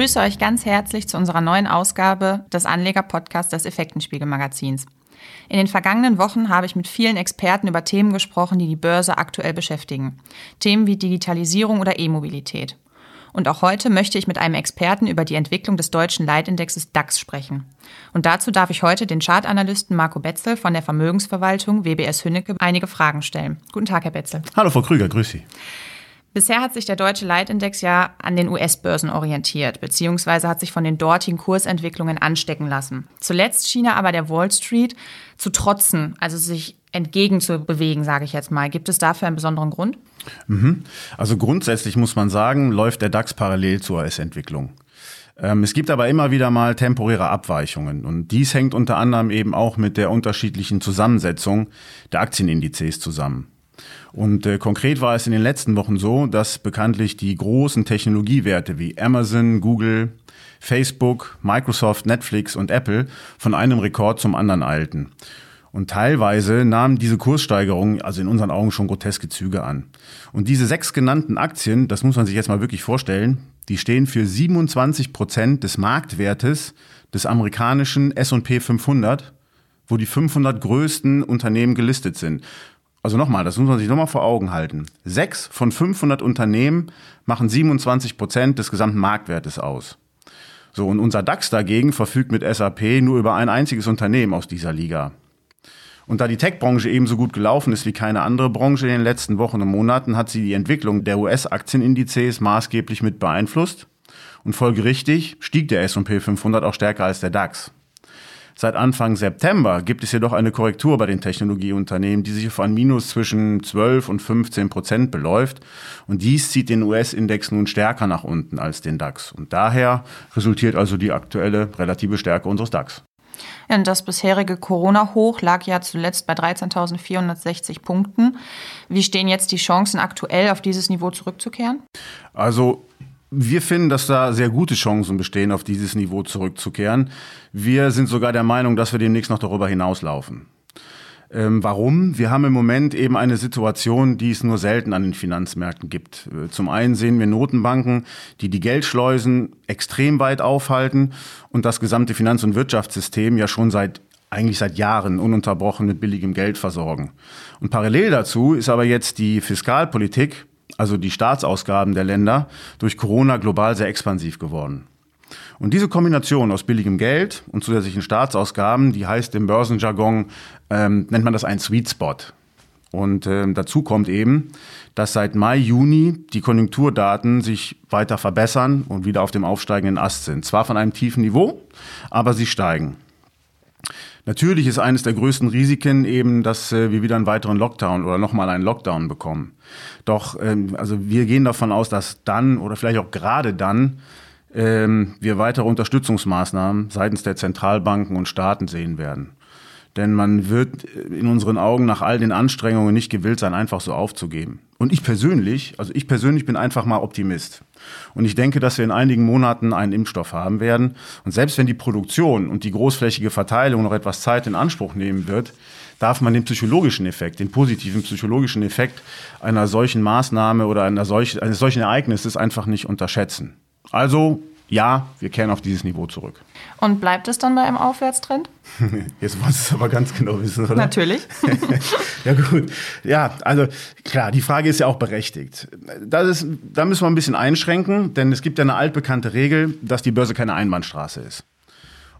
begrüße euch ganz herzlich zu unserer neuen Ausgabe des Anleger-Podcasts des Effektenspiegel-Magazins. In den vergangenen Wochen habe ich mit vielen Experten über Themen gesprochen, die die Börse aktuell beschäftigen. Themen wie Digitalisierung oder E-Mobilität. Und auch heute möchte ich mit einem Experten über die Entwicklung des deutschen Leitindexes DAX sprechen. Und dazu darf ich heute den Chartanalysten Marco Betzel von der Vermögensverwaltung WBS Hünnecke einige Fragen stellen. Guten Tag, Herr Betzel. Hallo, Frau Krüger, grüß Sie. Bisher hat sich der deutsche Leitindex ja an den US-Börsen orientiert, beziehungsweise hat sich von den dortigen Kursentwicklungen anstecken lassen. Zuletzt schien er aber der Wall Street zu trotzen, also sich entgegenzubewegen, sage ich jetzt mal. Gibt es dafür einen besonderen Grund? Mhm. Also grundsätzlich muss man sagen, läuft der DAX parallel zur US-Entwicklung. Ähm, es gibt aber immer wieder mal temporäre Abweichungen und dies hängt unter anderem eben auch mit der unterschiedlichen Zusammensetzung der Aktienindizes zusammen. Und äh, konkret war es in den letzten Wochen so, dass bekanntlich die großen Technologiewerte wie Amazon, Google, Facebook, Microsoft, Netflix und Apple von einem Rekord zum anderen eilten. Und teilweise nahmen diese Kurssteigerungen also in unseren Augen schon groteske Züge an. Und diese sechs genannten Aktien, das muss man sich jetzt mal wirklich vorstellen, die stehen für 27 Prozent des Marktwertes des amerikanischen S&P 500, wo die 500 größten Unternehmen gelistet sind. Also nochmal, das muss man sich nochmal vor Augen halten. Sechs von 500 Unternehmen machen 27 Prozent des gesamten Marktwertes aus. So, und unser DAX dagegen verfügt mit SAP nur über ein einziges Unternehmen aus dieser Liga. Und da die Tech-Branche ebenso gut gelaufen ist wie keine andere Branche in den letzten Wochen und Monaten, hat sie die Entwicklung der US-Aktienindizes maßgeblich mit beeinflusst. Und folgerichtig stieg der S&P 500 auch stärker als der DAX. Seit Anfang September gibt es jedoch eine Korrektur bei den Technologieunternehmen, die sich auf ein Minus zwischen 12 und 15 Prozent beläuft. Und dies zieht den US-Index nun stärker nach unten als den DAX. Und daher resultiert also die aktuelle relative Stärke unseres DAX. Das bisherige Corona-Hoch lag ja zuletzt bei 13.460 Punkten. Wie stehen jetzt die Chancen aktuell auf dieses Niveau zurückzukehren? Also wir finden, dass da sehr gute Chancen bestehen, auf dieses Niveau zurückzukehren. Wir sind sogar der Meinung, dass wir demnächst noch darüber hinauslaufen. Ähm, warum? Wir haben im Moment eben eine Situation, die es nur selten an den Finanzmärkten gibt. Äh, zum einen sehen wir Notenbanken, die die Geldschleusen extrem weit aufhalten und das gesamte Finanz- und Wirtschaftssystem ja schon seit eigentlich seit Jahren ununterbrochen mit billigem Geld versorgen. Und parallel dazu ist aber jetzt die Fiskalpolitik also die Staatsausgaben der Länder, durch Corona global sehr expansiv geworden. Und diese Kombination aus billigem Geld und zusätzlichen Staatsausgaben, die heißt im Börsenjargon, ähm, nennt man das ein Sweet Spot. Und ähm, dazu kommt eben, dass seit Mai, Juni die Konjunkturdaten sich weiter verbessern und wieder auf dem aufsteigenden Ast sind. Zwar von einem tiefen Niveau, aber sie steigen. Natürlich ist eines der größten Risiken eben, dass äh, wir wieder einen weiteren Lockdown oder nochmal einen Lockdown bekommen. Doch ähm, also wir gehen davon aus, dass dann oder vielleicht auch gerade dann ähm, wir weitere Unterstützungsmaßnahmen seitens der Zentralbanken und Staaten sehen werden. Denn man wird in unseren Augen nach all den Anstrengungen nicht gewillt sein, einfach so aufzugeben. Und ich persönlich, also ich persönlich bin einfach mal Optimist. Und ich denke, dass wir in einigen Monaten einen Impfstoff haben werden. Und selbst wenn die Produktion und die großflächige Verteilung noch etwas Zeit in Anspruch nehmen wird, darf man den psychologischen Effekt, den positiven psychologischen Effekt einer solchen Maßnahme oder einer solch, eines solchen Ereignisses einfach nicht unterschätzen. Also ja, wir kehren auf dieses Niveau zurück. Und bleibt es dann bei einem Aufwärtstrend? Jetzt Sie es aber ganz genau wissen, oder? Natürlich. ja, gut. Ja, also klar, die Frage ist ja auch berechtigt. Das ist, da müssen wir ein bisschen einschränken, denn es gibt ja eine altbekannte Regel, dass die Börse keine Einbahnstraße ist.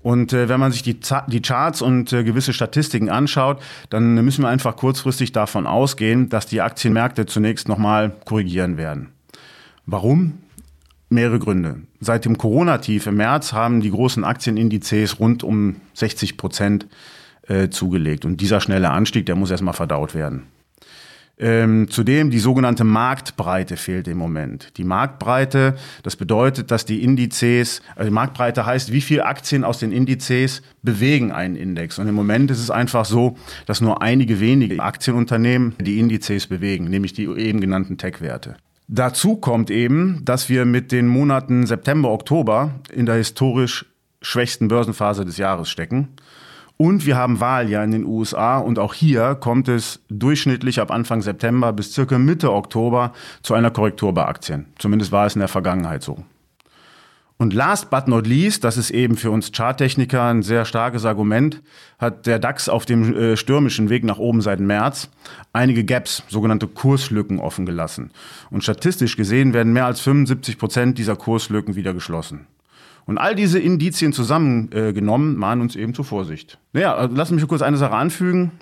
Und äh, wenn man sich die, die Charts und äh, gewisse Statistiken anschaut, dann müssen wir einfach kurzfristig davon ausgehen, dass die Aktienmärkte zunächst nochmal korrigieren werden. Warum? Mehrere Gründe. Seit dem Corona-Tief im März haben die großen Aktienindizes rund um 60 Prozent äh, zugelegt. Und dieser schnelle Anstieg, der muss erstmal verdaut werden. Ähm, zudem die sogenannte Marktbreite fehlt im Moment. Die Marktbreite, das bedeutet, dass die Indizes, also die Marktbreite heißt, wie viele Aktien aus den Indizes bewegen einen Index. Und im Moment ist es einfach so, dass nur einige wenige Aktienunternehmen die Indizes bewegen, nämlich die eben genannten Tech-Werte. Dazu kommt eben, dass wir mit den Monaten September, Oktober in der historisch schwächsten Börsenphase des Jahres stecken. Und wir haben Wahljahr in den USA und auch hier kommt es durchschnittlich ab Anfang September bis circa Mitte Oktober zu einer Korrektur bei Aktien. Zumindest war es in der Vergangenheit so. Und last but not least, das ist eben für uns Charttechniker ein sehr starkes Argument, hat der DAX auf dem äh, stürmischen Weg nach oben seit März einige Gaps, sogenannte Kurslücken offen gelassen. Und statistisch gesehen werden mehr als 75 Prozent dieser Kurslücken wieder geschlossen. Und all diese Indizien zusammengenommen äh, mahnen uns eben zur Vorsicht. Naja, äh, lassen mich kurz eine Sache anfügen.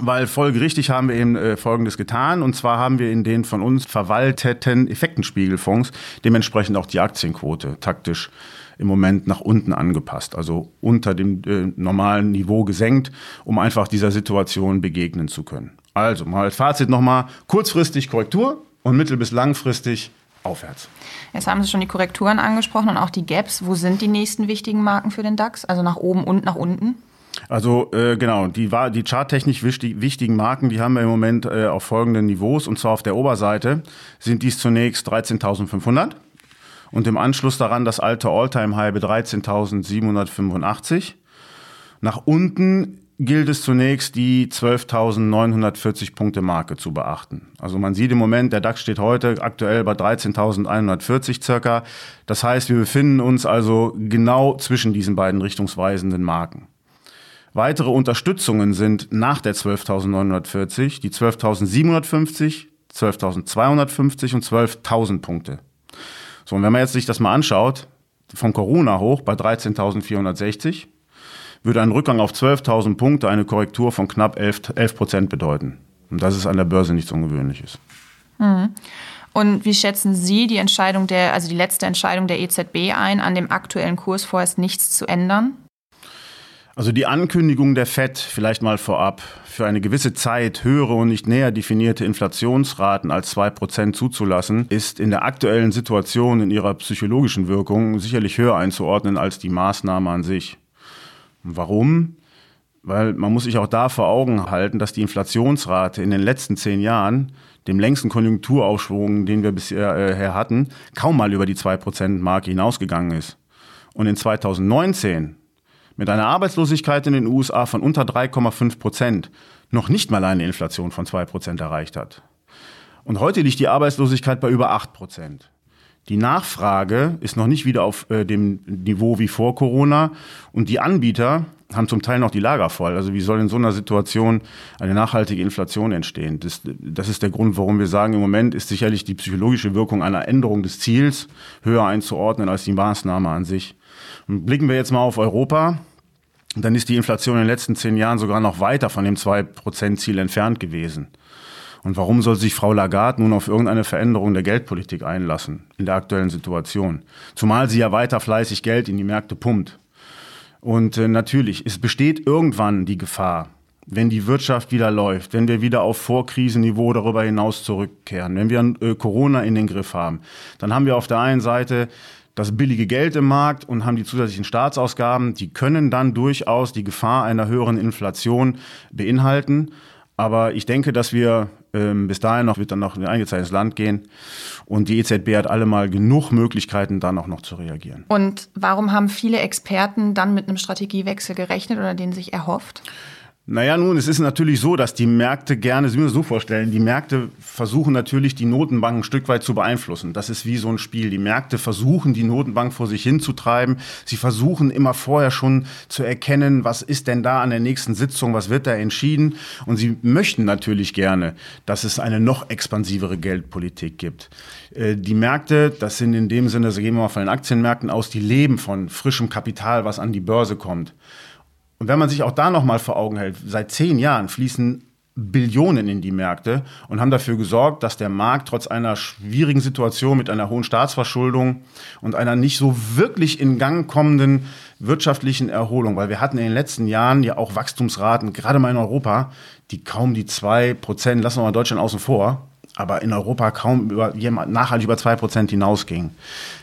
Weil folgerichtig haben wir eben äh, Folgendes getan. Und zwar haben wir in den von uns verwalteten Effektenspiegelfonds dementsprechend auch die Aktienquote taktisch im Moment nach unten angepasst, also unter dem äh, normalen Niveau gesenkt, um einfach dieser Situation begegnen zu können. Also mal als Fazit nochmal, kurzfristig Korrektur und mittel- bis langfristig aufwärts. Jetzt haben Sie schon die Korrekturen angesprochen und auch die Gaps. Wo sind die nächsten wichtigen Marken für den DAX? Also nach oben und nach unten? Also äh, genau, die, die charttechnisch wichtig, wichtigen Marken, die haben wir im Moment äh, auf folgenden Niveaus. Und zwar auf der Oberseite sind dies zunächst 13.500 und im Anschluss daran das alte All-Time-High bei 13.785. Nach unten gilt es zunächst, die 12.940 Punkte Marke zu beachten. Also man sieht im Moment, der DAX steht heute aktuell bei 13.140 circa. Das heißt, wir befinden uns also genau zwischen diesen beiden richtungsweisenden Marken. Weitere Unterstützungen sind nach der 12.940 die 12.750, 12.250 und 12.000 Punkte. So, und wenn man jetzt sich das mal anschaut, vom Corona hoch bei 13.460, würde ein Rückgang auf 12.000 Punkte eine Korrektur von knapp 11 Prozent bedeuten. Und das ist an der Börse nichts Ungewöhnliches. Mhm. Und wie schätzen Sie die Entscheidung der, also die letzte Entscheidung der EZB ein, an dem aktuellen Kurs vorerst nichts zu ändern? Also die Ankündigung der FED, vielleicht mal vorab, für eine gewisse Zeit höhere und nicht näher definierte Inflationsraten als 2% zuzulassen, ist in der aktuellen Situation in ihrer psychologischen Wirkung sicherlich höher einzuordnen als die Maßnahme an sich. Warum? Weil man muss sich auch da vor Augen halten, dass die Inflationsrate in den letzten zehn Jahren, dem längsten Konjunkturaufschwung, den wir bisher äh, hatten, kaum mal über die 2%-Marke hinausgegangen ist. Und in 2019 mit einer Arbeitslosigkeit in den USA von unter 3,5 Prozent noch nicht mal eine Inflation von 2 Prozent erreicht hat. Und heute liegt die Arbeitslosigkeit bei über 8 Prozent. Die Nachfrage ist noch nicht wieder auf äh, dem Niveau wie vor Corona und die Anbieter haben zum Teil noch die Lager voll. Also wie soll in so einer Situation eine nachhaltige Inflation entstehen? Das, das ist der Grund, warum wir sagen, im Moment ist sicherlich die psychologische Wirkung einer Änderung des Ziels höher einzuordnen als die Maßnahme an sich. Und blicken wir jetzt mal auf Europa dann ist die Inflation in den letzten zehn Jahren sogar noch weiter von dem 2%-Ziel entfernt gewesen. Und warum soll sich Frau Lagarde nun auf irgendeine Veränderung der Geldpolitik einlassen in der aktuellen Situation? Zumal sie ja weiter fleißig Geld in die Märkte pumpt. Und äh, natürlich, es besteht irgendwann die Gefahr, wenn die Wirtschaft wieder läuft, wenn wir wieder auf Vorkrisenniveau darüber hinaus zurückkehren, wenn wir äh, Corona in den Griff haben, dann haben wir auf der einen Seite das billige Geld im Markt und haben die zusätzlichen Staatsausgaben, die können dann durchaus die Gefahr einer höheren Inflation beinhalten. Aber ich denke, dass wir ähm, bis dahin noch, wird dann noch in ein eingezeichnetes Land gehen. Und die EZB hat alle mal genug Möglichkeiten, dann auch noch zu reagieren. Und warum haben viele Experten dann mit einem Strategiewechsel gerechnet oder den sich erhofft? Naja, nun, es ist natürlich so, dass die Märkte gerne, Sie müssen sich so vorstellen, die Märkte versuchen natürlich, die Notenbank ein Stück weit zu beeinflussen. Das ist wie so ein Spiel. Die Märkte versuchen, die Notenbank vor sich hinzutreiben. Sie versuchen immer vorher schon zu erkennen, was ist denn da an der nächsten Sitzung, was wird da entschieden. Und sie möchten natürlich gerne, dass es eine noch expansivere Geldpolitik gibt. Äh, die Märkte, das sind in dem Sinne, so gehen wir mal von den Aktienmärkten aus, die leben von frischem Kapital, was an die Börse kommt. Und wenn man sich auch da nochmal vor Augen hält, seit zehn Jahren fließen Billionen in die Märkte und haben dafür gesorgt, dass der Markt trotz einer schwierigen Situation mit einer hohen Staatsverschuldung und einer nicht so wirklich in Gang kommenden wirtschaftlichen Erholung, weil wir hatten in den letzten Jahren ja auch Wachstumsraten, gerade mal in Europa, die kaum die zwei Prozent, lassen wir mal Deutschland außen vor, aber in Europa kaum über, nachhaltig über 2% hinausging.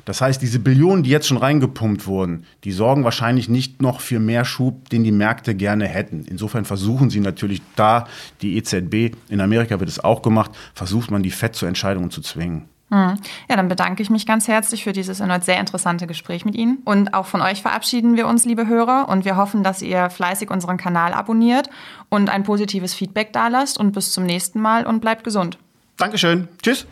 Das heißt, diese Billionen, die jetzt schon reingepumpt wurden, die sorgen wahrscheinlich nicht noch für mehr Schub, den die Märkte gerne hätten. Insofern versuchen sie natürlich da, die EZB, in Amerika wird es auch gemacht, versucht man die FED zu Entscheidungen zu zwingen. Hm. Ja, dann bedanke ich mich ganz herzlich für dieses erneut sehr interessante Gespräch mit Ihnen. Und auch von euch verabschieden wir uns, liebe Hörer. Und wir hoffen, dass ihr fleißig unseren Kanal abonniert und ein positives Feedback dalasst. Und bis zum nächsten Mal und bleibt gesund. Dankeschön. Tschüss.